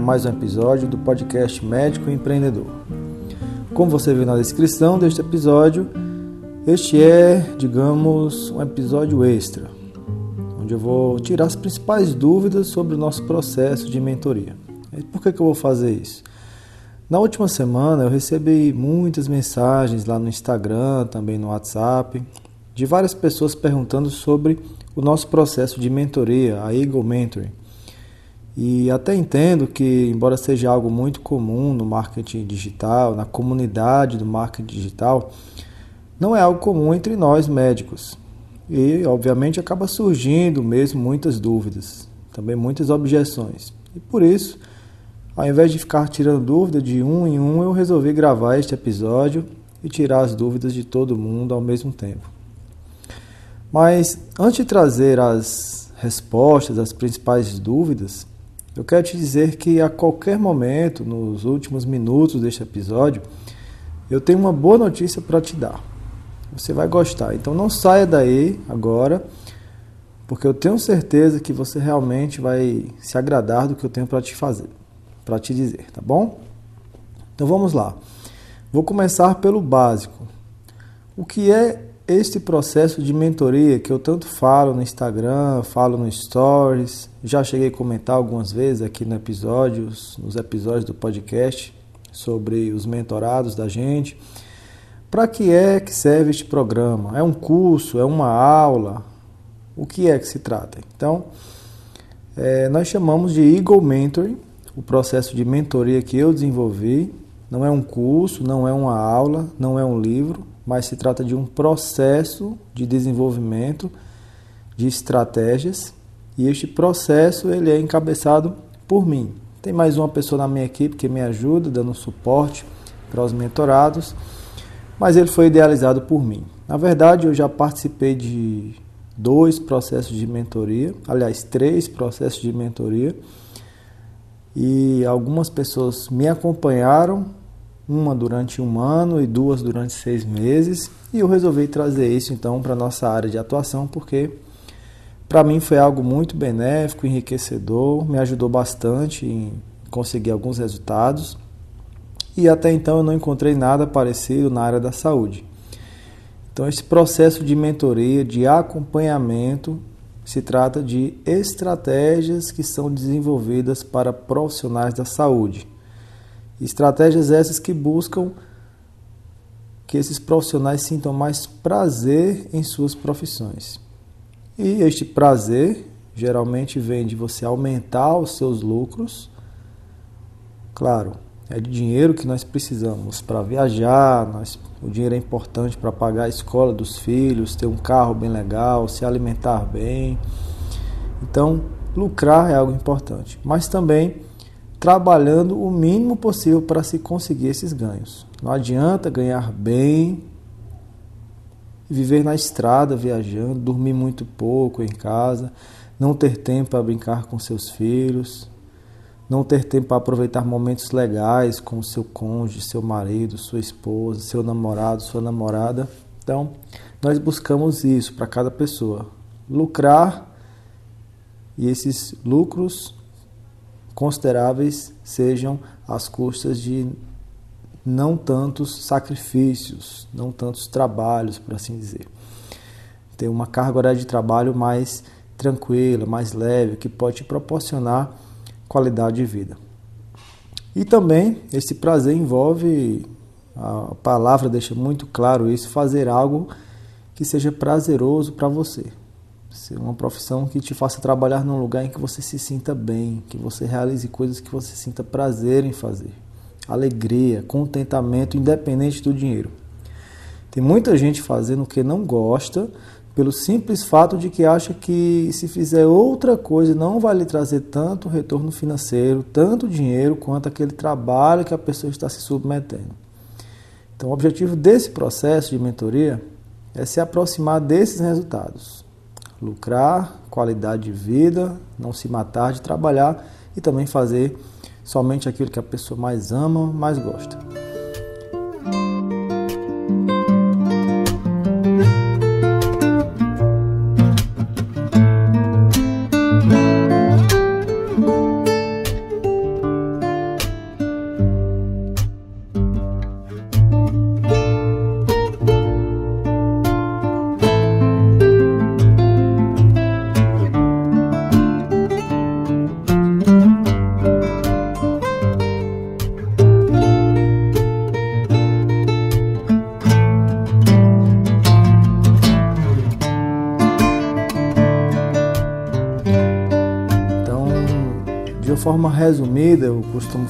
mais um episódio do podcast Médico Empreendedor. Como você viu na descrição deste episódio, este é, digamos, um episódio extra, onde eu vou tirar as principais dúvidas sobre o nosso processo de mentoria. E por que, que eu vou fazer isso? Na última semana eu recebi muitas mensagens lá no Instagram, também no WhatsApp, de várias pessoas perguntando sobre o nosso processo de mentoria, a Eagle Mentoring. E até entendo que, embora seja algo muito comum no marketing digital, na comunidade do marketing digital, não é algo comum entre nós médicos. E, obviamente, acaba surgindo mesmo muitas dúvidas, também muitas objeções. E por isso, ao invés de ficar tirando dúvida de um em um, eu resolvi gravar este episódio e tirar as dúvidas de todo mundo ao mesmo tempo. Mas antes de trazer as respostas às principais dúvidas, eu quero te dizer que a qualquer momento, nos últimos minutos deste episódio, eu tenho uma boa notícia para te dar. Você vai gostar. Então não saia daí agora, porque eu tenho certeza que você realmente vai se agradar do que eu tenho para te fazer, para te dizer, tá bom? Então vamos lá. Vou começar pelo básico. O que é este processo de mentoria que eu tanto falo no Instagram, falo no Stories, já cheguei a comentar algumas vezes aqui no episódios, nos episódios do podcast sobre os mentorados da gente. Para que é que serve este programa? É um curso? É uma aula? O que é que se trata? Então, é, nós chamamos de Eagle Mentoring, o processo de mentoria que eu desenvolvi. Não é um curso, não é uma aula, não é um livro, mas se trata de um processo de desenvolvimento de estratégias e este processo ele é encabeçado por mim. Tem mais uma pessoa na minha equipe que me ajuda, dando suporte para os mentorados, mas ele foi idealizado por mim. Na verdade, eu já participei de dois processos de mentoria, aliás, três processos de mentoria, e algumas pessoas me acompanharam uma durante um ano e duas durante seis meses. E eu resolvi trazer isso então para a nossa área de atuação, porque para mim foi algo muito benéfico, enriquecedor, me ajudou bastante em conseguir alguns resultados. E até então eu não encontrei nada parecido na área da saúde. Então, esse processo de mentoria, de acompanhamento, se trata de estratégias que são desenvolvidas para profissionais da saúde. Estratégias essas que buscam que esses profissionais sintam mais prazer em suas profissões. E este prazer geralmente vem de você aumentar os seus lucros. Claro, é de dinheiro que nós precisamos para viajar, nós, o dinheiro é importante para pagar a escola dos filhos, ter um carro bem legal, se alimentar bem. Então, lucrar é algo importante, mas também trabalhando o mínimo possível para se conseguir esses ganhos. Não adianta ganhar bem, viver na estrada viajando, dormir muito pouco em casa, não ter tempo para brincar com seus filhos, não ter tempo para aproveitar momentos legais com seu cônjuge, seu marido, sua esposa, seu namorado, sua namorada. Então, nós buscamos isso para cada pessoa: lucrar e esses lucros consideráveis sejam as custas de não tantos sacrifícios, não tantos trabalhos, por assim dizer. Ter uma carga horária de trabalho mais tranquila, mais leve, que pode te proporcionar qualidade de vida. E também esse prazer envolve, a palavra deixa muito claro isso, fazer algo que seja prazeroso para você. Uma profissão que te faça trabalhar num lugar em que você se sinta bem, que você realize coisas que você sinta prazer em fazer. Alegria, contentamento, independente do dinheiro. Tem muita gente fazendo o que não gosta, pelo simples fato de que acha que se fizer outra coisa não vai lhe trazer tanto retorno financeiro, tanto dinheiro quanto aquele trabalho que a pessoa está se submetendo. Então, o objetivo desse processo de mentoria é se aproximar desses resultados. Lucrar, qualidade de vida, não se matar de trabalhar e também fazer somente aquilo que a pessoa mais ama, mais gosta.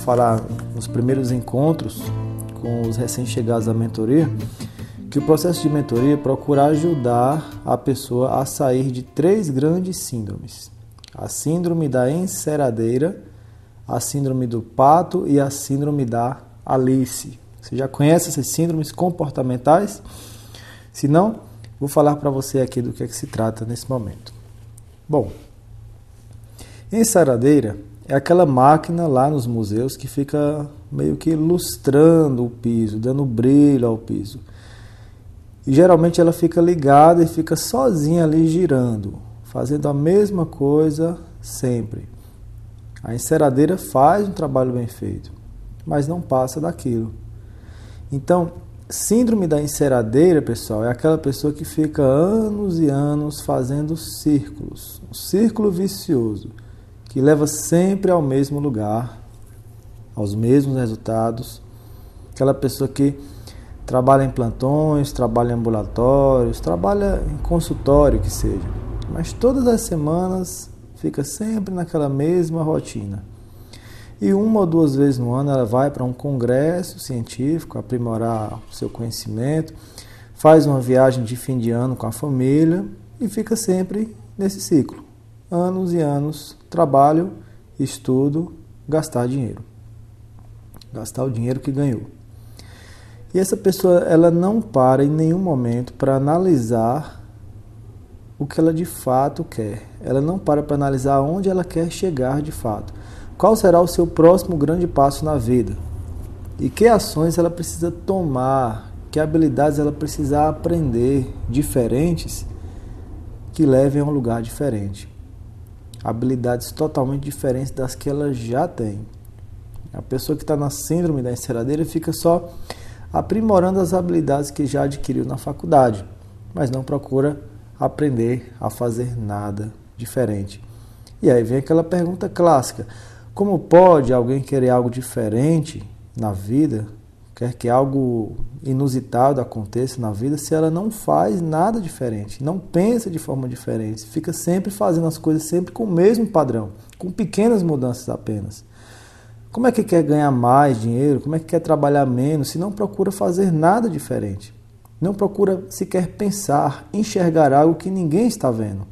Falar nos primeiros encontros com os recém-chegados à mentoria, que o processo de mentoria procura ajudar a pessoa a sair de três grandes síndromes: a síndrome da enceradeira, a síndrome do pato e a síndrome da Alice. Você já conhece essas síndromes comportamentais? Se não, vou falar para você aqui do que, é que se trata nesse momento. Bom, enceradeira é aquela máquina lá nos museus que fica meio que lustrando o piso, dando brilho ao piso. E geralmente ela fica ligada e fica sozinha ali girando, fazendo a mesma coisa sempre. A enceradeira faz um trabalho bem feito, mas não passa daquilo. Então, síndrome da enceradeira, pessoal, é aquela pessoa que fica anos e anos fazendo círculos, um círculo vicioso que leva sempre ao mesmo lugar, aos mesmos resultados. Aquela pessoa que trabalha em plantões, trabalha em ambulatórios, trabalha em consultório que seja, mas todas as semanas fica sempre naquela mesma rotina. E uma ou duas vezes no ano ela vai para um congresso científico, aprimorar o seu conhecimento, faz uma viagem de fim de ano com a família e fica sempre nesse ciclo anos e anos, trabalho, estudo, gastar dinheiro. Gastar o dinheiro que ganhou. E essa pessoa, ela não para em nenhum momento para analisar o que ela de fato quer. Ela não para para analisar onde ela quer chegar de fato. Qual será o seu próximo grande passo na vida? E que ações ela precisa tomar? Que habilidades ela precisa aprender diferentes que levem a um lugar diferente habilidades totalmente diferentes das que ela já tem. A pessoa que está na síndrome da enceradeira fica só aprimorando as habilidades que já adquiriu na faculdade, mas não procura aprender a fazer nada diferente. E aí vem aquela pergunta clássica: como pode alguém querer algo diferente na vida quer que algo inusitado aconteça na vida se ela não faz nada diferente, não pensa de forma diferente, fica sempre fazendo as coisas sempre com o mesmo padrão, com pequenas mudanças apenas. Como é que quer ganhar mais dinheiro? Como é que quer trabalhar menos se não procura fazer nada diferente? Não procura sequer pensar, enxergar algo que ninguém está vendo.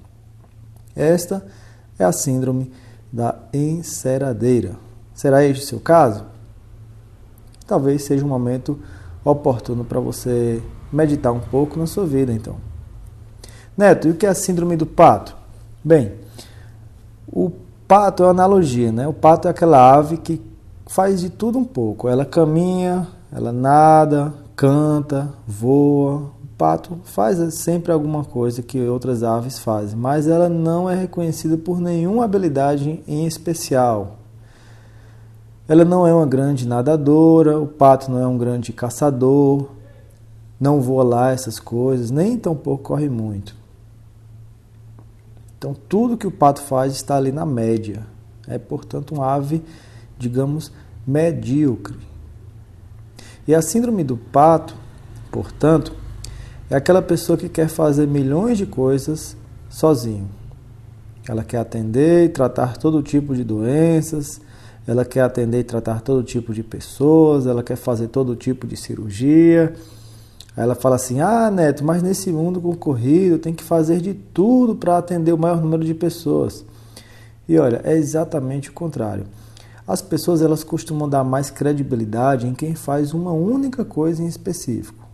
Esta é a síndrome da enceradeira. Será este o seu caso? Talvez seja um momento oportuno para você meditar um pouco na sua vida, então. Neto, e o que é a síndrome do pato? Bem, o pato é uma analogia, né? O pato é aquela ave que faz de tudo um pouco. Ela caminha, ela nada, canta, voa. O pato faz sempre alguma coisa que outras aves fazem, mas ela não é reconhecida por nenhuma habilidade em especial. Ela não é uma grande nadadora, o pato não é um grande caçador, não voa lá essas coisas, nem tampouco corre muito. Então, tudo que o pato faz está ali na média. É, portanto, uma ave, digamos, medíocre. E a síndrome do pato, portanto, é aquela pessoa que quer fazer milhões de coisas sozinho. Ela quer atender e tratar todo tipo de doenças, ela quer atender e tratar todo tipo de pessoas, ela quer fazer todo tipo de cirurgia. Aí ela fala assim: Ah, Neto, mas nesse mundo concorrido tem que fazer de tudo para atender o maior número de pessoas. E olha, é exatamente o contrário. As pessoas elas costumam dar mais credibilidade em quem faz uma única coisa em específico.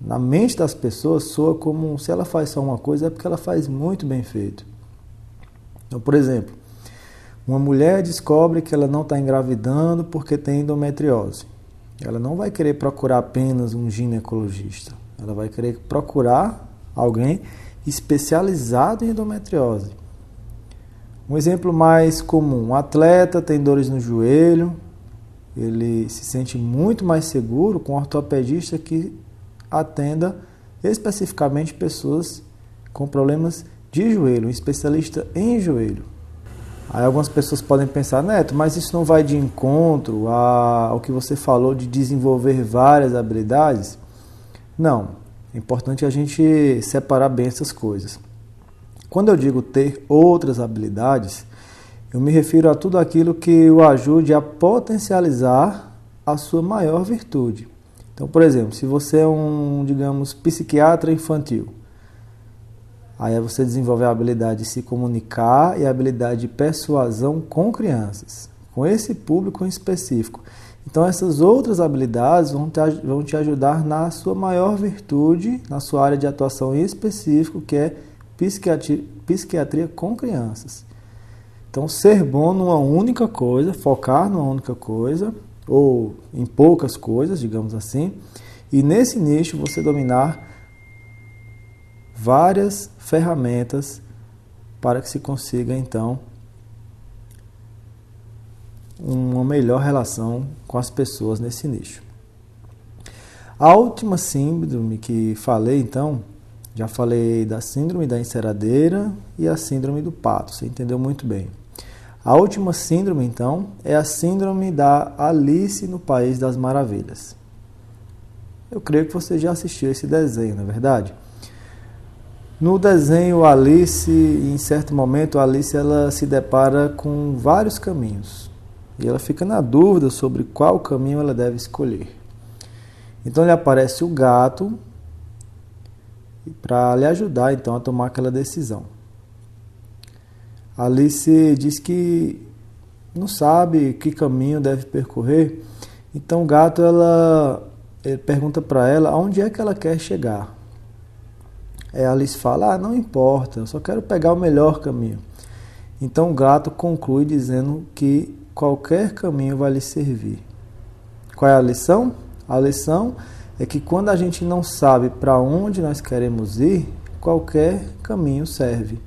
Na mente das pessoas soa como se ela faz só uma coisa é porque ela faz muito bem feito. Então, por exemplo, uma mulher descobre que ela não está engravidando porque tem endometriose. Ela não vai querer procurar apenas um ginecologista. Ela vai querer procurar alguém especializado em endometriose. Um exemplo mais comum: um atleta tem dores no joelho, ele se sente muito mais seguro com um ortopedista que atenda especificamente pessoas com problemas de joelho, um especialista em joelho. Aí algumas pessoas podem pensar, Neto, mas isso não vai de encontro ao que você falou de desenvolver várias habilidades? Não. É importante a gente separar bem essas coisas. Quando eu digo ter outras habilidades, eu me refiro a tudo aquilo que o ajude a potencializar a sua maior virtude. Então, por exemplo, se você é um, digamos, psiquiatra infantil, aí você desenvolve a habilidade de se comunicar e a habilidade de persuasão com crianças, com esse público em específico. Então, essas outras habilidades vão te, vão te ajudar na sua maior virtude, na sua área de atuação em específico, que é psiquiatria, psiquiatria com crianças. Então, ser bom numa única coisa, focar numa única coisa, ou em poucas coisas, digamos assim, e nesse nicho você dominar várias ferramentas para que se consiga então uma melhor relação com as pessoas nesse nicho. A última síndrome que falei então já falei da síndrome da enceradeira e a síndrome do pato, você entendeu muito bem. A última síndrome, então, é a síndrome da Alice no País das Maravilhas. Eu creio que você já assistiu esse desenho, não é verdade? No desenho Alice, em certo momento, Alice ela se depara com vários caminhos e ela fica na dúvida sobre qual caminho ela deve escolher. Então lhe aparece o gato para lhe ajudar então a tomar aquela decisão. Alice diz que não sabe que caminho deve percorrer. Então o gato ela pergunta para ela aonde é que ela quer chegar. É, Alice fala: "Ah, não importa, eu só quero pegar o melhor caminho". Então o gato conclui dizendo que qualquer caminho vai lhe servir. Qual é a lição? A lição é que quando a gente não sabe para onde nós queremos ir, qualquer caminho serve.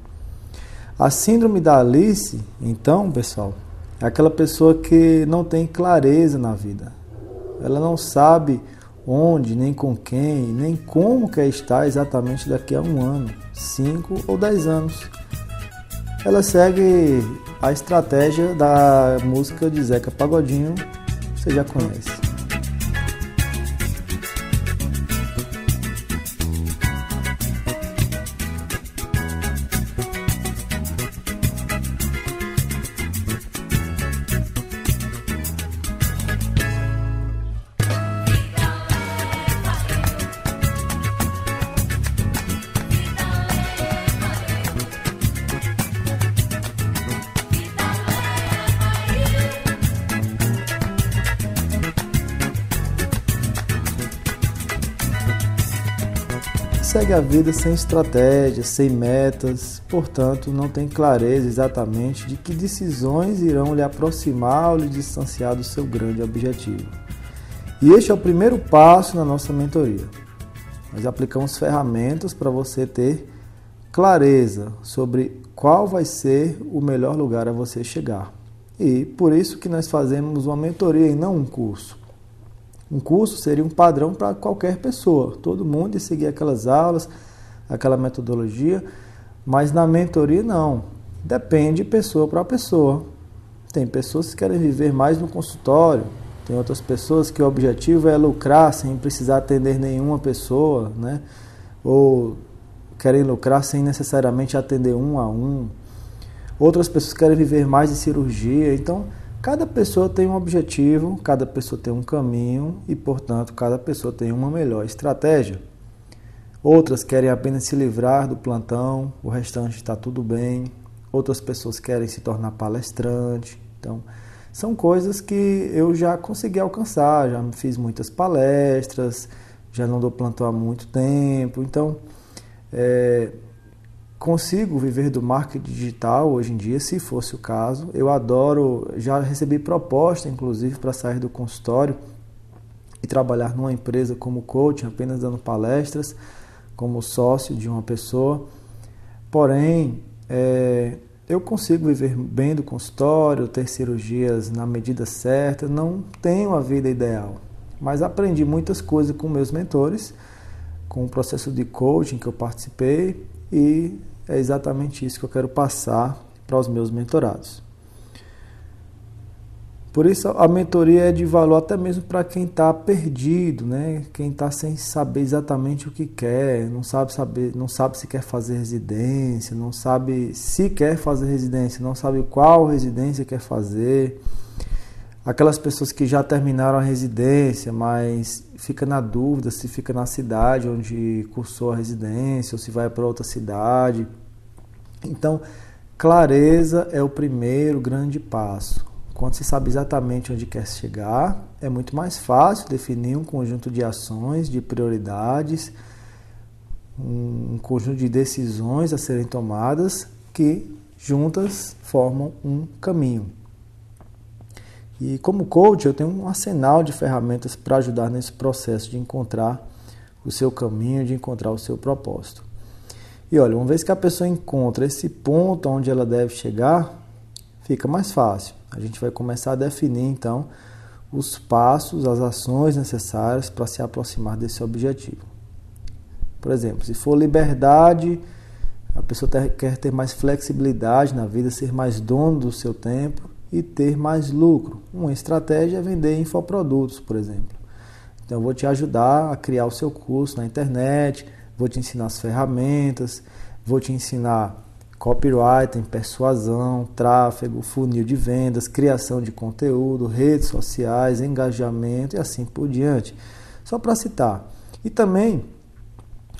A síndrome da Alice, então, pessoal, é aquela pessoa que não tem clareza na vida. Ela não sabe onde, nem com quem, nem como quer estar exatamente daqui a um ano, cinco ou dez anos. Ela segue a estratégia da música de Zeca Pagodinho, você já conhece. Segue a vida sem estratégia, sem metas, portanto, não tem clareza exatamente de que decisões irão lhe aproximar ou lhe distanciar do seu grande objetivo. E este é o primeiro passo na nossa mentoria. Nós aplicamos ferramentas para você ter clareza sobre qual vai ser o melhor lugar a você chegar. E por isso que nós fazemos uma mentoria e não um curso. Um curso seria um padrão para qualquer pessoa, todo mundo ia seguir aquelas aulas, aquela metodologia, mas na mentoria não. Depende pessoa para pessoa. Tem pessoas que querem viver mais no consultório, tem outras pessoas que o objetivo é lucrar sem precisar atender nenhuma pessoa, né? Ou querem lucrar sem necessariamente atender um a um. Outras pessoas querem viver mais de cirurgia. Então, cada pessoa tem um objetivo, cada pessoa tem um caminho e, portanto, cada pessoa tem uma melhor estratégia. Outras querem apenas se livrar do plantão, o restante está tudo bem. Outras pessoas querem se tornar palestrante. Então, são coisas que eu já consegui alcançar, já fiz muitas palestras, já não dou plantão há muito tempo. Então, é, consigo viver do marketing digital hoje em dia, se fosse o caso. Eu adoro, já recebi proposta, inclusive, para sair do consultório e trabalhar numa empresa como coach, apenas dando palestras, como sócio de uma pessoa. Porém, é, eu consigo viver bem do consultório, ter cirurgias na medida certa, não tenho a vida ideal, mas aprendi muitas coisas com meus mentores, com o processo de coaching que eu participei e é exatamente isso que eu quero passar para os meus mentorados. Por isso a mentoria é de valor até mesmo para quem está perdido, né? Quem está sem saber exatamente o que quer, não sabe saber, não sabe se quer fazer residência, não sabe se quer fazer residência, não sabe qual residência quer fazer. Aquelas pessoas que já terminaram a residência, mas fica na dúvida se fica na cidade onde cursou a residência ou se vai para outra cidade. Então, clareza é o primeiro grande passo. Quando se sabe exatamente onde quer chegar, é muito mais fácil definir um conjunto de ações, de prioridades, um conjunto de decisões a serem tomadas que juntas formam um caminho. E como coach, eu tenho um arsenal de ferramentas para ajudar nesse processo de encontrar o seu caminho, de encontrar o seu propósito. E olha, uma vez que a pessoa encontra esse ponto onde ela deve chegar, fica mais fácil. A gente vai começar a definir então os passos, as ações necessárias para se aproximar desse objetivo. Por exemplo, se for liberdade, a pessoa quer ter mais flexibilidade na vida, ser mais dono do seu tempo e ter mais lucro. Uma estratégia é vender infoprodutos, por exemplo. Então, eu vou te ajudar a criar o seu curso na internet, vou te ensinar as ferramentas, vou te ensinar copywriting, persuasão, tráfego, funil de vendas, criação de conteúdo, redes sociais, engajamento e assim por diante. Só para citar. E também,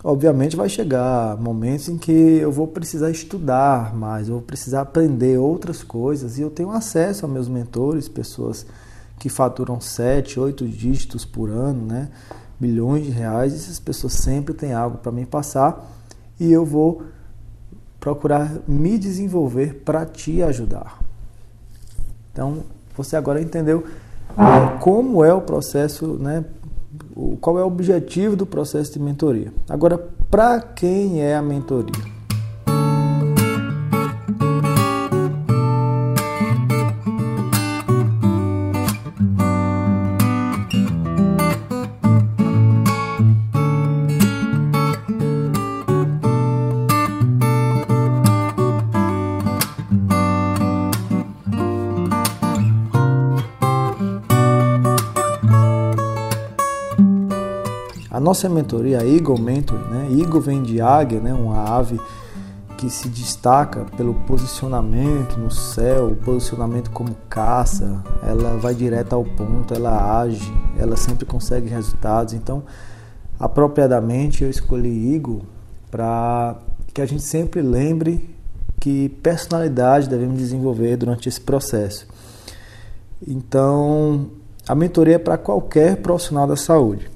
obviamente, vai chegar momentos em que eu vou precisar estudar mais, eu vou precisar aprender outras coisas e eu tenho acesso a meus mentores, pessoas que faturam 7, 8 dígitos por ano, né? milhões de reais, essas pessoas sempre têm algo para me passar e eu vou procurar me desenvolver para te ajudar. Então, você agora entendeu é, como é o processo, né? Qual é o objetivo do processo de mentoria. Agora, para quem é a mentoria? Nossa mentoria, a Eagle Mentor, né? Eagle vem de águia, né? Uma ave que se destaca pelo posicionamento no céu, posicionamento como caça, ela vai direto ao ponto, ela age, ela sempre consegue resultados. Então, apropriadamente eu escolhi Eagle para que a gente sempre lembre que personalidade devemos desenvolver durante esse processo. Então, a mentoria é para qualquer profissional da saúde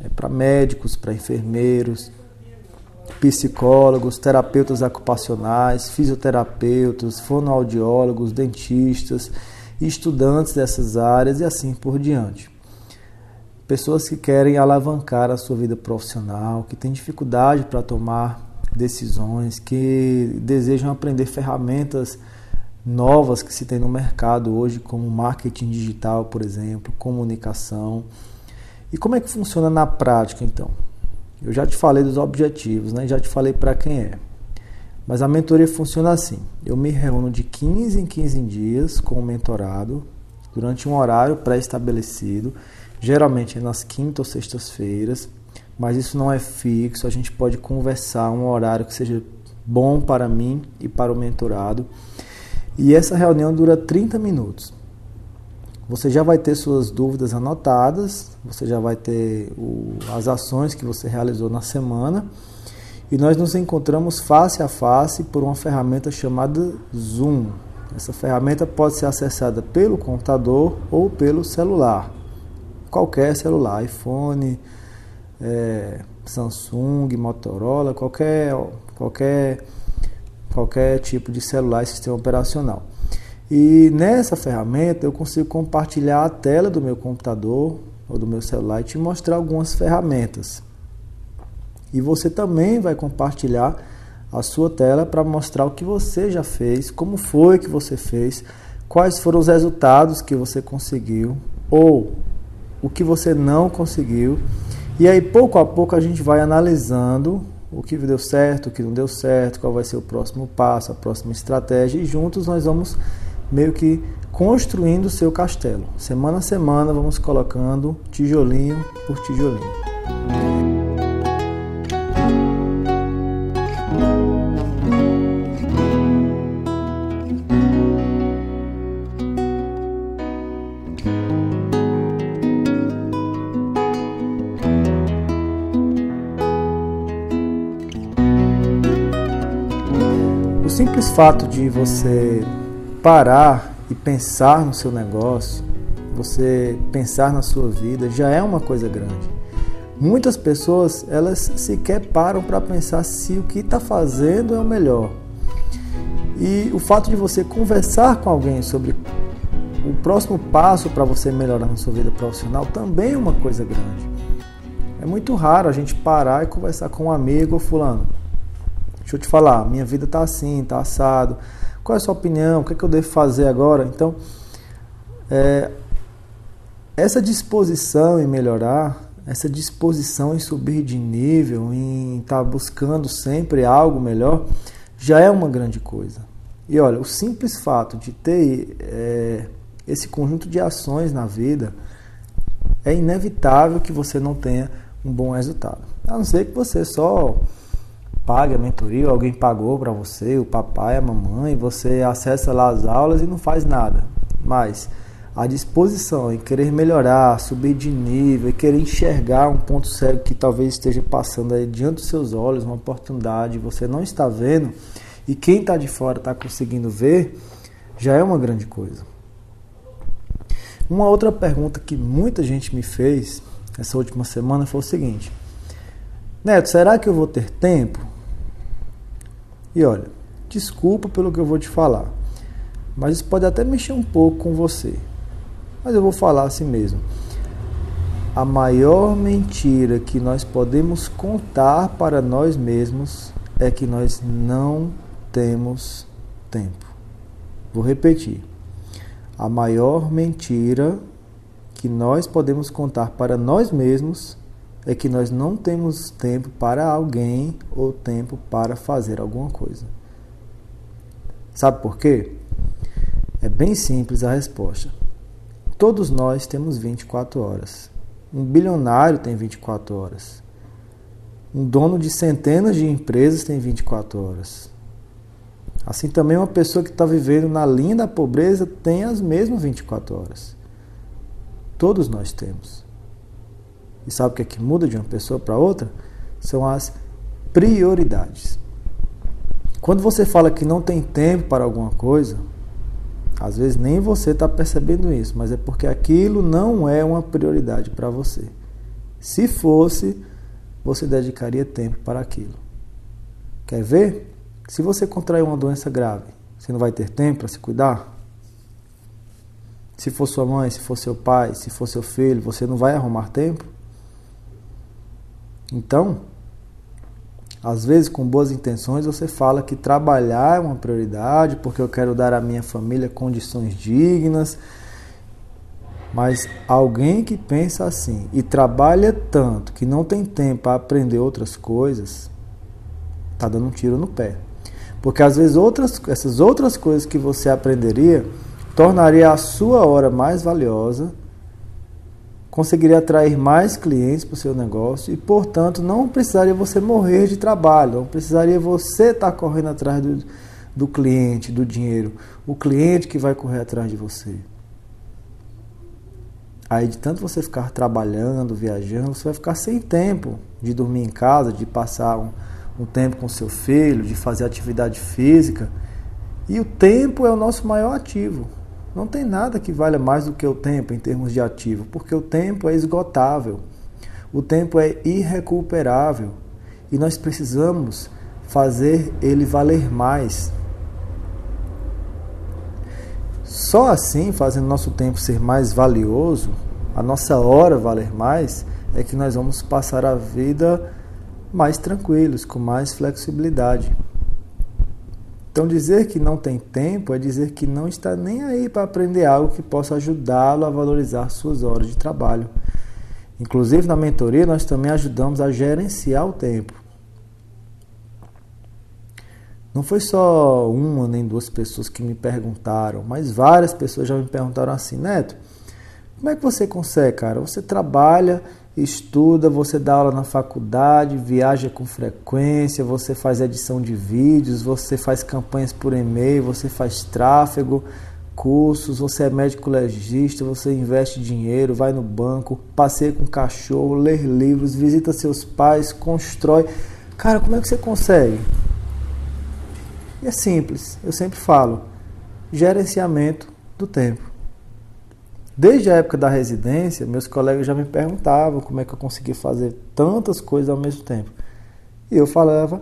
é para médicos, para enfermeiros, psicólogos, terapeutas ocupacionais, fisioterapeutas, fonoaudiólogos, dentistas, estudantes dessas áreas e assim por diante. Pessoas que querem alavancar a sua vida profissional, que têm dificuldade para tomar decisões, que desejam aprender ferramentas novas que se tem no mercado hoje, como marketing digital, por exemplo, comunicação e como é que funciona na prática então? Eu já te falei dos objetivos, né? já te falei para quem é. Mas a mentoria funciona assim: eu me reúno de 15 em 15 dias com o mentorado, durante um horário pré-estabelecido, geralmente é nas quintas ou sextas-feiras. mas isso não é fixo. A gente pode conversar um horário que seja bom para mim e para o mentorado. E essa reunião dura 30 minutos. Você já vai ter suas dúvidas anotadas, você já vai ter o, as ações que você realizou na semana. E nós nos encontramos face a face por uma ferramenta chamada Zoom. Essa ferramenta pode ser acessada pelo computador ou pelo celular. Qualquer celular, iPhone, é, Samsung, Motorola, qualquer, qualquer, qualquer tipo de celular e sistema operacional. E nessa ferramenta eu consigo compartilhar a tela do meu computador ou do meu celular e te mostrar algumas ferramentas. E você também vai compartilhar a sua tela para mostrar o que você já fez, como foi que você fez, quais foram os resultados que você conseguiu ou o que você não conseguiu. E aí, pouco a pouco, a gente vai analisando o que deu certo, o que não deu certo, qual vai ser o próximo passo, a próxima estratégia, e juntos nós vamos meio que construindo o seu castelo. Semana a semana, vamos colocando tijolinho por tijolinho. simples fato de você parar e pensar no seu negócio, você pensar na sua vida, já é uma coisa grande. Muitas pessoas, elas sequer param para pensar se o que está fazendo é o melhor. E o fato de você conversar com alguém sobre o próximo passo para você melhorar na sua vida profissional também é uma coisa grande. É muito raro a gente parar e conversar com um amigo ou fulano. Deixa eu te falar, minha vida está assim, está assado. Qual é a sua opinião? O que, é que eu devo fazer agora? Então, é, essa disposição em melhorar, essa disposição em subir de nível, em estar tá buscando sempre algo melhor, já é uma grande coisa. E olha, o simples fato de ter é, esse conjunto de ações na vida é inevitável que você não tenha um bom resultado. A não ser que você só pague a mentoria, alguém pagou para você, o papai, a mamãe, você acessa lá as aulas e não faz nada. Mas a disposição em querer melhorar, subir de nível querer enxergar um ponto cego que talvez esteja passando aí diante dos seus olhos, uma oportunidade, você não está vendo e quem está de fora está conseguindo ver, já é uma grande coisa. Uma outra pergunta que muita gente me fez essa última semana foi o seguinte: Neto, será que eu vou ter tempo? E olha, desculpa pelo que eu vou te falar, mas isso pode até mexer um pouco com você. Mas eu vou falar assim mesmo. A maior mentira que nós podemos contar para nós mesmos é que nós não temos tempo. Vou repetir. A maior mentira que nós podemos contar para nós mesmos é que nós não temos tempo para alguém ou tempo para fazer alguma coisa. Sabe por quê? É bem simples a resposta. Todos nós temos 24 horas. Um bilionário tem 24 horas. Um dono de centenas de empresas tem 24 horas. Assim também uma pessoa que está vivendo na linha da pobreza tem as mesmas 24 horas. Todos nós temos. E sabe o que é que muda de uma pessoa para outra? São as prioridades. Quando você fala que não tem tempo para alguma coisa, às vezes nem você está percebendo isso, mas é porque aquilo não é uma prioridade para você. Se fosse, você dedicaria tempo para aquilo. Quer ver? Se você contrair uma doença grave, você não vai ter tempo para se cuidar? Se for sua mãe, se for seu pai, se for seu filho, você não vai arrumar tempo? Então, às vezes com boas intenções você fala que trabalhar é uma prioridade porque eu quero dar à minha família condições dignas. Mas alguém que pensa assim e trabalha tanto que não tem tempo para aprender outras coisas, está dando um tiro no pé. Porque às vezes outras, essas outras coisas que você aprenderia tornaria a sua hora mais valiosa conseguiria atrair mais clientes para o seu negócio e, portanto, não precisaria você morrer de trabalho, não precisaria você estar tá correndo atrás do, do cliente, do dinheiro, o cliente que vai correr atrás de você. Aí, de tanto você ficar trabalhando, viajando, você vai ficar sem tempo de dormir em casa, de passar um, um tempo com seu filho, de fazer atividade física. E o tempo é o nosso maior ativo. Não tem nada que valha mais do que o tempo em termos de ativo, porque o tempo é esgotável. O tempo é irrecuperável e nós precisamos fazer ele valer mais. Só assim, fazendo nosso tempo ser mais valioso, a nossa hora valer mais, é que nós vamos passar a vida mais tranquilos, com mais flexibilidade. Então, dizer que não tem tempo é dizer que não está nem aí para aprender algo que possa ajudá-lo a valorizar suas horas de trabalho. Inclusive, na mentoria, nós também ajudamos a gerenciar o tempo. Não foi só uma nem duas pessoas que me perguntaram, mas várias pessoas já me perguntaram assim, Neto, como é que você consegue, cara? Você trabalha, estuda, você dá aula na faculdade, viaja com frequência, você faz edição de vídeos, você faz campanhas por e-mail, você faz tráfego, cursos, você é médico legista, você investe dinheiro, vai no banco, passeia com cachorro, lê livros, visita seus pais, constrói. Cara, como é que você consegue? E é simples, eu sempre falo, gerenciamento do tempo. Desde a época da residência, meus colegas já me perguntavam como é que eu conseguia fazer tantas coisas ao mesmo tempo. E eu falava,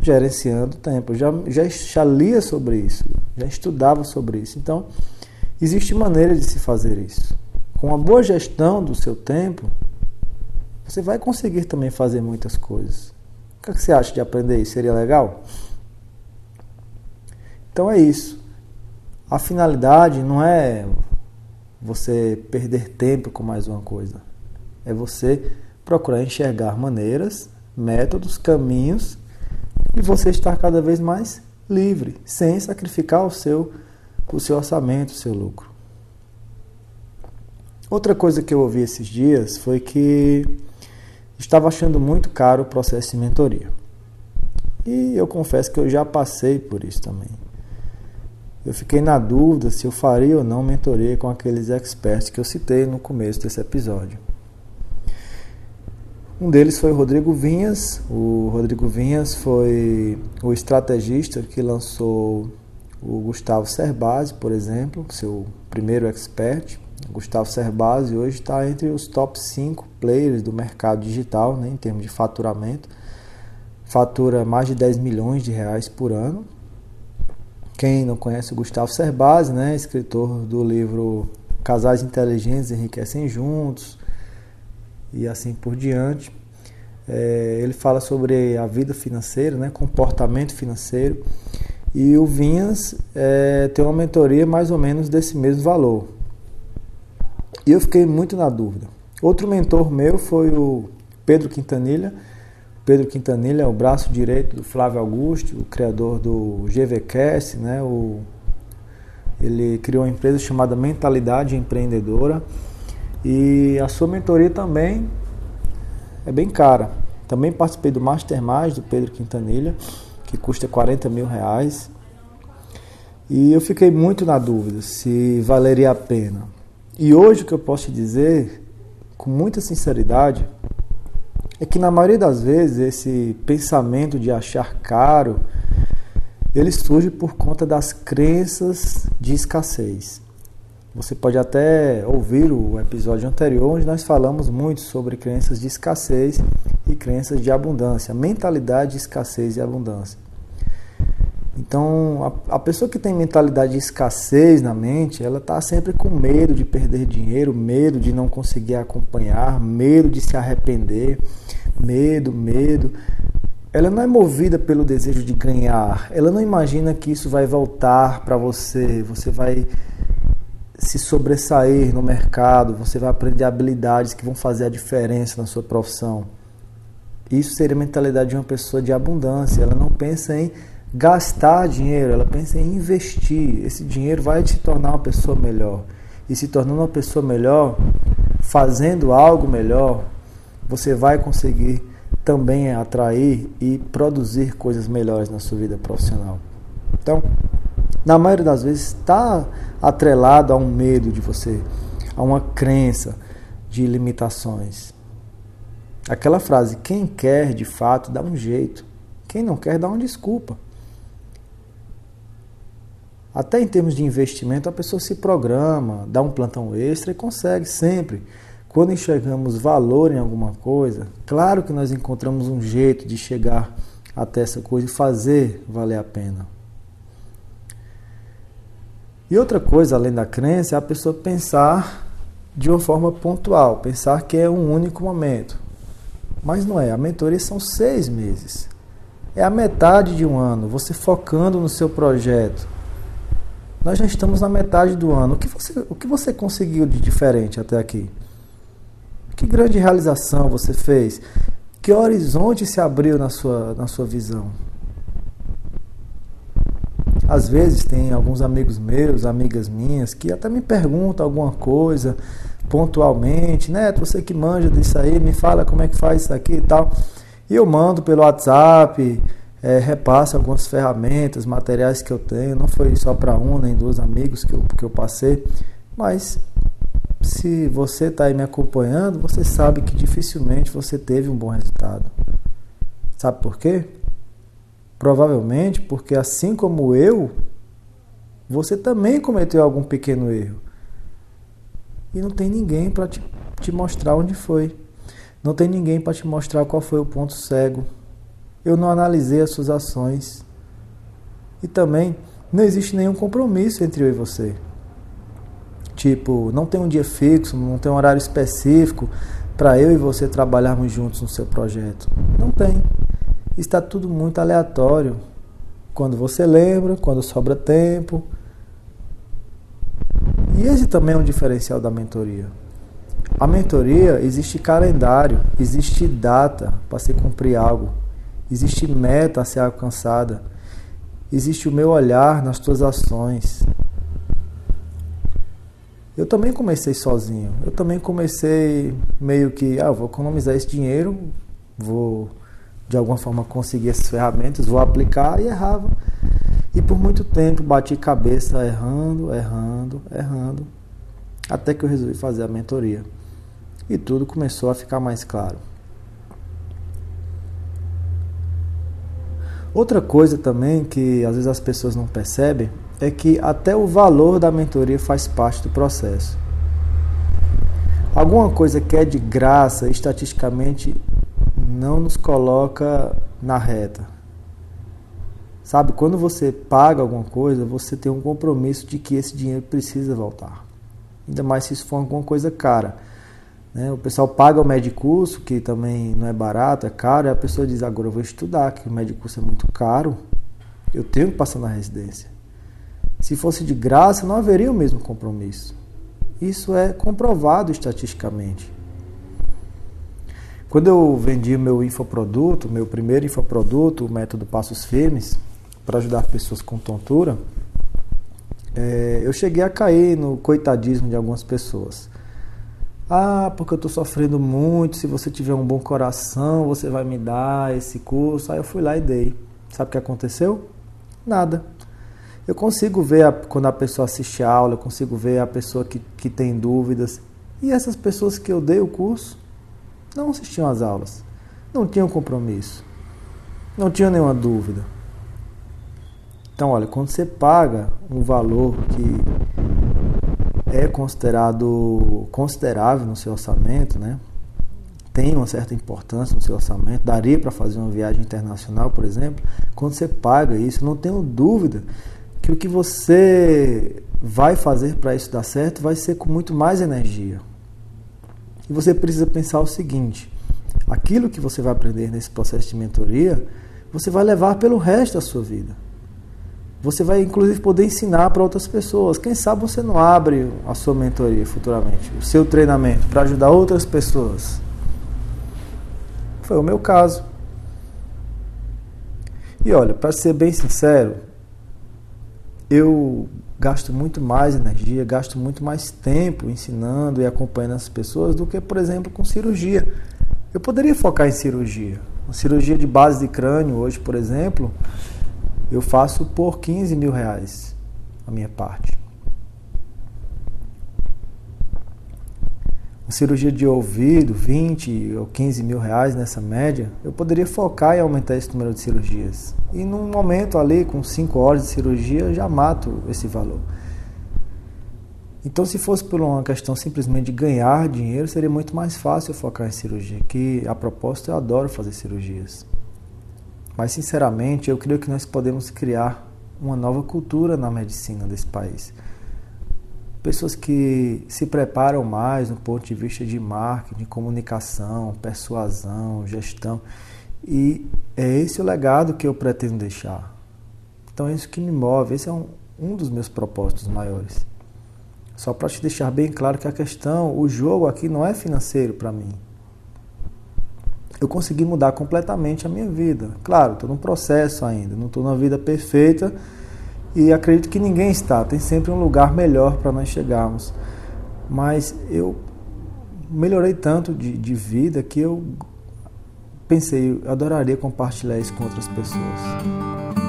gerenciando o tempo. Eu já, já, já lia sobre isso, já estudava sobre isso. Então, existe maneira de se fazer isso. Com uma boa gestão do seu tempo, você vai conseguir também fazer muitas coisas. O que, é que você acha de aprender isso? Seria legal? Então é isso. A finalidade não é você perder tempo com mais uma coisa. É você procurar enxergar maneiras, métodos, caminhos e você estar cada vez mais livre, sem sacrificar o seu o seu orçamento, o seu lucro. Outra coisa que eu ouvi esses dias foi que estava achando muito caro o processo de mentoria. E eu confesso que eu já passei por isso também. Eu fiquei na dúvida se eu faria ou não mentoria com aqueles experts que eu citei no começo desse episódio. Um deles foi o Rodrigo Vinhas. O Rodrigo Vinhas foi o estrategista que lançou o Gustavo Cerbasi, por exemplo, seu primeiro expert. O Gustavo Cerbasi hoje está entre os top 5 players do mercado digital, né, em termos de faturamento. Fatura mais de 10 milhões de reais por ano quem não conhece o Gustavo Cerbasi, né, escritor do livro Casais Inteligentes Enriquecem Juntos e assim por diante. É, ele fala sobre a vida financeira, né, comportamento financeiro. E o Vinhas é, tem uma mentoria mais ou menos desse mesmo valor. E eu fiquei muito na dúvida. Outro mentor meu foi o Pedro Quintanilha Pedro Quintanilha é o braço direito do Flávio Augusto, o criador do GVCast, né? O, ele criou uma empresa chamada Mentalidade Empreendedora e a sua mentoria também é bem cara. Também participei do Mastermind do Pedro Quintanilha, que custa 40 mil reais. E eu fiquei muito na dúvida se valeria a pena. E hoje o que eu posso te dizer, com muita sinceridade, é que na maioria das vezes esse pensamento de achar caro ele surge por conta das crenças de escassez. Você pode até ouvir o episódio anterior onde nós falamos muito sobre crenças de escassez e crenças de abundância, mentalidade de escassez e abundância. Então, a, a, pessoa que tem mentalidade de escassez na mente, ela está sempre com medo de perder dinheiro, medo de não conseguir acompanhar, medo de se arrepender, medo, medo. Ela não é movida pelo desejo de ganhar. Ela não imagina que isso vai voltar para você. Você vai se sobressair no mercado, você vai aprender habilidades que vão fazer a diferença na sua profissão. Isso seria a mentalidade de uma pessoa de abundância. Ela não pensa em gastar dinheiro, ela pensa em investir. Esse dinheiro vai te tornar uma pessoa melhor. E se tornando uma pessoa melhor, fazendo algo melhor, você vai conseguir também atrair e produzir coisas melhores na sua vida profissional. Então, na maioria das vezes, está atrelado a um medo de você, a uma crença de limitações. Aquela frase: quem quer de fato dá um jeito, quem não quer dá uma desculpa. Até em termos de investimento, a pessoa se programa, dá um plantão extra e consegue sempre. Quando enxergamos valor em alguma coisa, claro que nós encontramos um jeito de chegar até essa coisa e fazer valer a pena. E outra coisa, além da crença, é a pessoa pensar de uma forma pontual, pensar que é um único momento. Mas não é, a mentoria são seis meses. É a metade de um ano, você focando no seu projeto. Nós já estamos na metade do ano. O que você, o que você conseguiu de diferente até aqui? Que grande realização você fez? Que horizonte se abriu na sua, na sua visão? Às vezes tem alguns amigos meus, amigas minhas, que até me perguntam alguma coisa pontualmente, né? Você que manja disso aí, me fala como é que faz isso aqui e tal. E eu mando pelo WhatsApp, é, repasso algumas ferramentas, materiais que eu tenho. Não foi só para um nem dois amigos que eu, que eu passei, mas se você está aí me acompanhando, você sabe que dificilmente você teve um bom resultado. Sabe por quê? Provavelmente porque, assim como eu, você também cometeu algum pequeno erro. E não tem ninguém para te, te mostrar onde foi. Não tem ninguém para te mostrar qual foi o ponto cego. Eu não analisei as suas ações. E também não existe nenhum compromisso entre eu e você. Tipo, não tem um dia fixo, não tem um horário específico para eu e você trabalharmos juntos no seu projeto. Não tem está tudo muito aleatório. Quando você lembra, quando sobra tempo. E esse também é um diferencial da mentoria. A mentoria existe calendário, existe data para se cumprir algo, existe meta a ser alcançada, existe o meu olhar nas tuas ações. Eu também comecei sozinho. Eu também comecei meio que, ah, vou economizar esse dinheiro, vou de alguma forma conseguir essas ferramentas, vou aplicar e errava. E por muito tempo bati cabeça errando, errando, errando, até que eu resolvi fazer a mentoria. E tudo começou a ficar mais claro. Outra coisa também que às vezes as pessoas não percebem é que até o valor da mentoria faz parte do processo. Alguma coisa que é de graça, estatisticamente não nos coloca na reta. Sabe, quando você paga alguma coisa, você tem um compromisso de que esse dinheiro precisa voltar. Ainda mais se isso for alguma coisa cara. Né? O pessoal paga o medicurso, que também não é barato, é caro, e a pessoa diz, agora eu vou estudar, que o medicurso é muito caro, eu tenho que passar na residência. Se fosse de graça, não haveria o mesmo compromisso. Isso é comprovado estatisticamente. Quando eu vendi o meu infoproduto, meu primeiro infoproduto, o método Passos Firmes, para ajudar pessoas com tontura, é, eu cheguei a cair no coitadismo de algumas pessoas. Ah, porque eu estou sofrendo muito. Se você tiver um bom coração, você vai me dar esse curso. Aí eu fui lá e dei. Sabe o que aconteceu? Nada. Eu consigo ver a, quando a pessoa assiste a aula, eu consigo ver a pessoa que, que tem dúvidas. E essas pessoas que eu dei o curso, não assistiam às aulas, não tinham compromisso, não tinham nenhuma dúvida. Então, olha, quando você paga um valor que é considerado considerável no seu orçamento, né? Tem uma certa importância no seu orçamento, daria para fazer uma viagem internacional, por exemplo. Quando você paga isso, não tenho dúvida que o que você vai fazer para isso dar certo vai ser com muito mais energia, e você precisa pensar o seguinte: aquilo que você vai aprender nesse processo de mentoria, você vai levar pelo resto da sua vida. Você vai inclusive poder ensinar para outras pessoas. Quem sabe você não abre a sua mentoria futuramente, o seu treinamento para ajudar outras pessoas. Foi o meu caso. E olha, para ser bem sincero, eu gasto muito mais energia, gasto muito mais tempo ensinando e acompanhando as pessoas do que, por exemplo, com cirurgia. Eu poderia focar em cirurgia. Uma cirurgia de base de crânio hoje, por exemplo, eu faço por 15 mil reais a minha parte. Uma cirurgia de ouvido, 20 ou 15 mil reais nessa média, eu poderia focar em aumentar esse número de cirurgias. E num momento ali, com 5 horas de cirurgia, eu já mato esse valor. Então, se fosse por uma questão simplesmente de ganhar dinheiro, seria muito mais fácil focar em cirurgia, que a propósito eu adoro fazer cirurgias. Mas, sinceramente, eu creio que nós podemos criar uma nova cultura na medicina desse país pessoas que se preparam mais no ponto de vista de marketing, comunicação, persuasão, gestão. E é esse o legado que eu pretendo deixar. Então é isso que me move, esse é um, um dos meus propósitos maiores. Só para te deixar bem claro que a questão, o jogo aqui não é financeiro para mim. Eu consegui mudar completamente a minha vida. Claro, estou num processo ainda, não estou numa vida perfeita e acredito que ninguém está, tem sempre um lugar melhor para nós chegarmos. Mas eu melhorei tanto de, de vida que eu pensei, eu adoraria compartilhar isso com outras pessoas.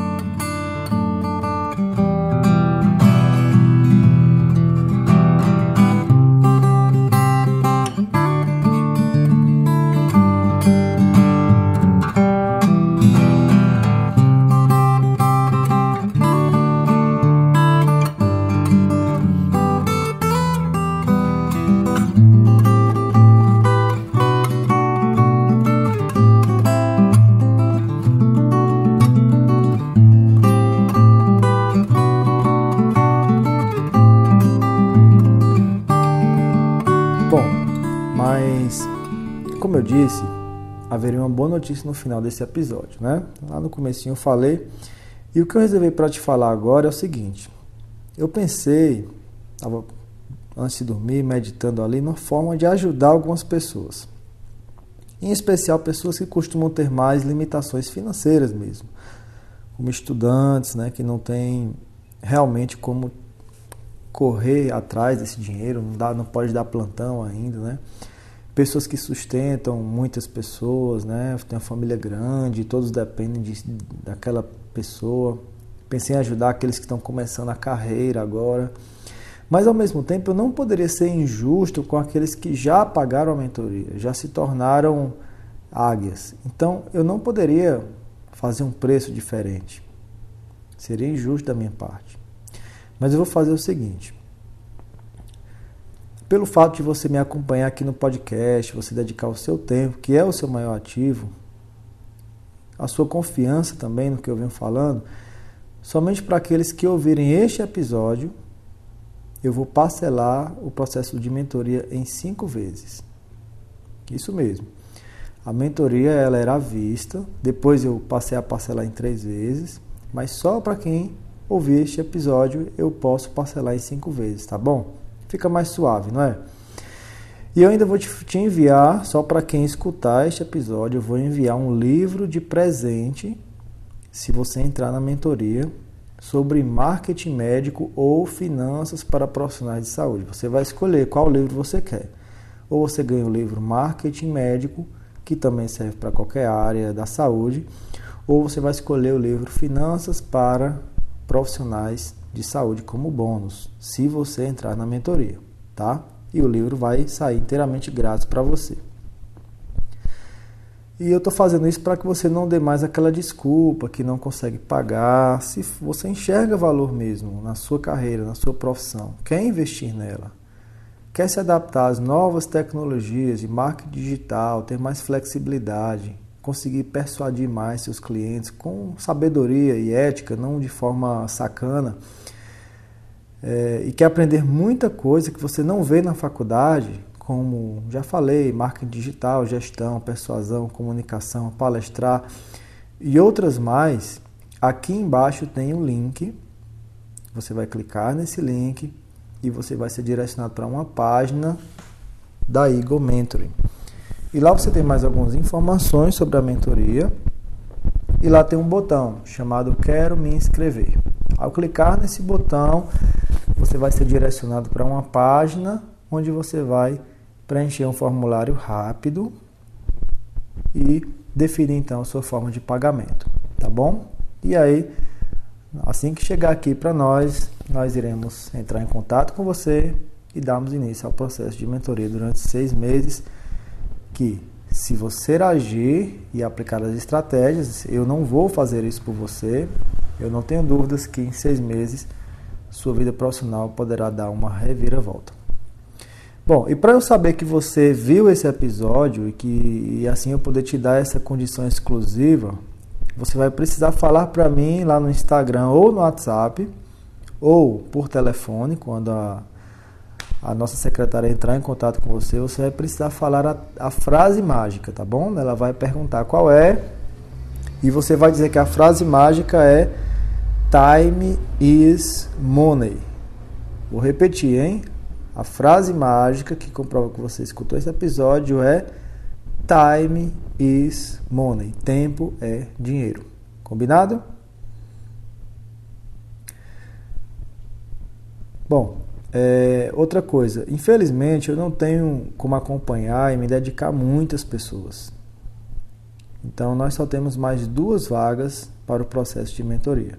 Haveria uma boa notícia no final desse episódio, né? Lá no comecinho eu falei. E o que eu reservei para te falar agora é o seguinte. Eu pensei, estava antes de dormir, meditando ali, numa forma de ajudar algumas pessoas. Em especial pessoas que costumam ter mais limitações financeiras mesmo. Como estudantes, né, que não têm realmente como correr atrás desse dinheiro, não, dá, não pode dar plantão ainda, né? Pessoas que sustentam muitas pessoas, né? Tem uma família grande, todos dependem de, daquela pessoa. Pensei em ajudar aqueles que estão começando a carreira agora. Mas ao mesmo tempo eu não poderia ser injusto com aqueles que já pagaram a mentoria, já se tornaram águias. Então eu não poderia fazer um preço diferente. Seria injusto da minha parte. Mas eu vou fazer o seguinte: pelo fato de você me acompanhar aqui no podcast, você dedicar o seu tempo, que é o seu maior ativo, a sua confiança também no que eu venho falando, somente para aqueles que ouvirem este episódio, eu vou parcelar o processo de mentoria em cinco vezes. Isso mesmo. A mentoria ela era vista, depois eu passei a parcelar em três vezes, mas só para quem ouvir este episódio eu posso parcelar em cinco vezes, tá bom? Fica mais suave, não é? E eu ainda vou te, enviar, só para quem escutar este episódio, eu vou enviar um livro de presente, se você entrar na mentoria, sobre marketing médico ou finanças para profissionais de saúde. Você vai escolher qual livro você quer. Ou você ganha o livro Marketing Médico, que também serve para qualquer área da saúde, ou você vai escolher o livro Finanças para profissionais de saúde como bônus, se você entrar na mentoria, tá? E o livro vai sair inteiramente grátis para você. E eu estou fazendo isso para que você não dê mais aquela desculpa que não consegue pagar. Se você enxerga valor mesmo na sua carreira, na sua profissão, quer investir nela, quer se adaptar às novas tecnologias de marketing digital, ter mais flexibilidade, conseguir persuadir mais seus clientes com sabedoria e ética, não de forma sacana, é, e quer aprender muita coisa que você não vê na faculdade, como já falei, marketing digital, gestão, persuasão, comunicação, palestrar e outras mais, aqui embaixo tem um link. Você vai clicar nesse link e você vai ser direcionado para uma página da Eagle Mentoring. E lá você tem mais algumas informações sobre a mentoria. E lá tem um botão chamado Quero me inscrever. Ao clicar nesse botão, você vai ser direcionado para uma página onde você vai preencher um formulário rápido e definir então a sua forma de pagamento, tá bom? E aí, assim que chegar aqui para nós, nós iremos entrar em contato com você e darmos início ao processo de mentoria durante seis meses. Que, se você agir e aplicar as estratégias, eu não vou fazer isso por você. Eu não tenho dúvidas que em seis meses sua vida profissional poderá dar uma reviravolta. Bom, e para eu saber que você viu esse episódio e que e assim eu poder te dar essa condição exclusiva, você vai precisar falar para mim lá no Instagram ou no WhatsApp ou por telefone, quando a, a nossa secretária entrar em contato com você, você vai precisar falar a, a frase mágica, tá bom? Ela vai perguntar qual é e você vai dizer que a frase mágica é Time is money. Vou repetir, hein? A frase mágica que comprova que você escutou esse episódio é Time is money. Tempo é dinheiro. Combinado? Bom, é, outra coisa. Infelizmente, eu não tenho como acompanhar e me dedicar a muitas pessoas. Então, nós só temos mais duas vagas para o processo de mentoria.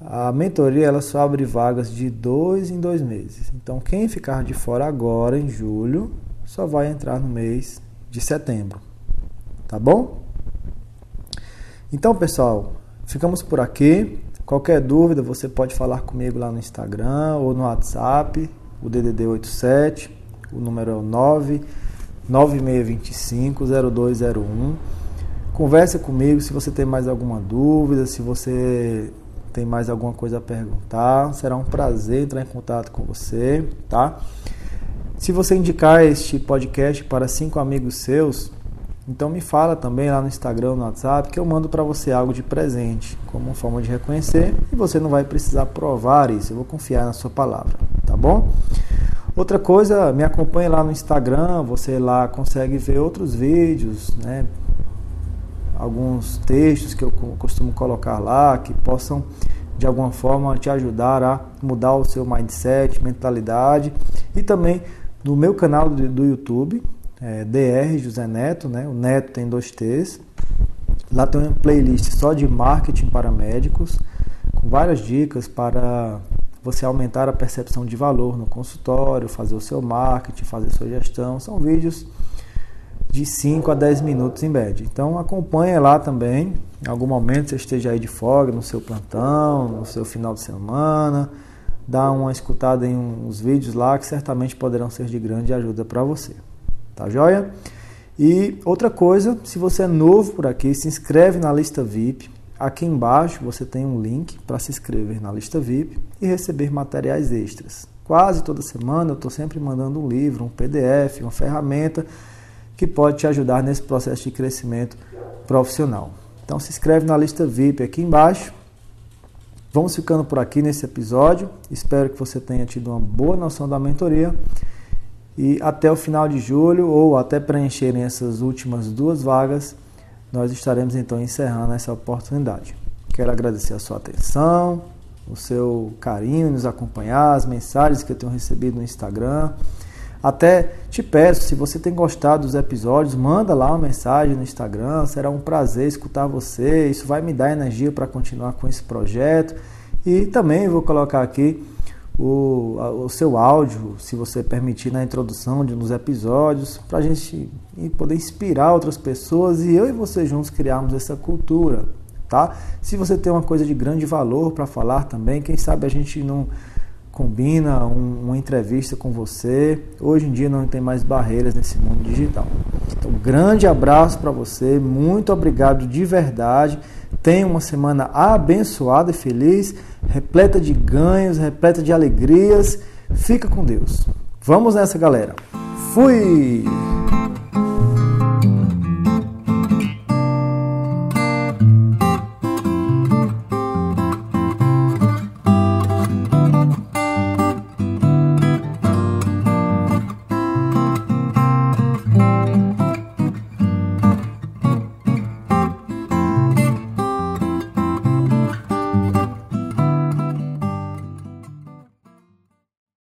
A mentoria ela só abre vagas de dois em dois meses. Então, quem ficar de fora agora, em julho, só vai entrar no mês de setembro. Tá bom? Então, pessoal, ficamos por aqui. Qualquer dúvida, você pode falar comigo lá no Instagram ou no WhatsApp, o DDD 87, o número é o 9 9625 0201. Converse comigo se você tem mais alguma dúvida, se você tem mais alguma coisa a perguntar, será um prazer entrar em contato com você, tá? Se você indicar este podcast para cinco amigos seus, então me fala também lá no Instagram, no WhatsApp, que eu mando para você algo de presente, como forma de reconhecer, e você não vai precisar provar isso, eu vou confiar na sua palavra, tá bom? Outra coisa, me acompanhe lá no Instagram, você lá consegue ver outros vídeos, né? alguns textos que eu costumo colocar lá que possam de alguma forma te ajudar a mudar o seu mindset, mentalidade e também no meu canal do YouTube, é, DR José Neto, né? O Neto tem dois T's. Lá tem uma playlist só de marketing para médicos, com várias dicas para você aumentar a percepção de valor no consultório, fazer o seu marketing, fazer sua gestão. São vídeos de 5 a 10 minutos em média. Então acompanhe lá também. Em algum momento você esteja aí de folga no seu plantão, no seu final de semana, dá uma escutada em uns vídeos lá que certamente poderão ser de grande ajuda para você. Tá joia? E outra coisa, se você é novo por aqui, se inscreve na lista VIP. Aqui embaixo você tem um link para se inscrever na lista VIP e receber materiais extras. Quase toda semana eu estou sempre mandando um livro, um PDF, uma ferramenta que pode te ajudar nesse processo de crescimento profissional. Então se inscreve na lista VIP aqui embaixo. Vamos ficando por aqui nesse episódio. Espero que você tenha tido uma boa noção da mentoria. E até o final de julho, ou até preencherem essas últimas duas vagas, nós estaremos então encerrando essa oportunidade. Quero agradecer a sua atenção, o seu carinho em nos acompanhar, as mensagens que eu tenho recebido no Instagram. Até te peço, se você tem gostado dos episódios, manda lá uma mensagem no Instagram. Será um prazer escutar você. Isso vai me dar energia para continuar com esse projeto. E também vou colocar aqui o, o seu áudio, se você permitir, na introdução de nos episódios, para a gente poder inspirar outras pessoas e eu e você juntos criarmos essa cultura. Tá? Se você tem uma coisa de grande valor para falar também, quem sabe a gente não combina um, uma entrevista com você. Hoje em dia não tem mais barreiras nesse mundo digital. Então, grande abraço para você, muito obrigado de verdade. Tenha uma semana abençoada e feliz, repleta de ganhos, repleta de alegrias. Fica com Deus. Vamos nessa, galera. Fui!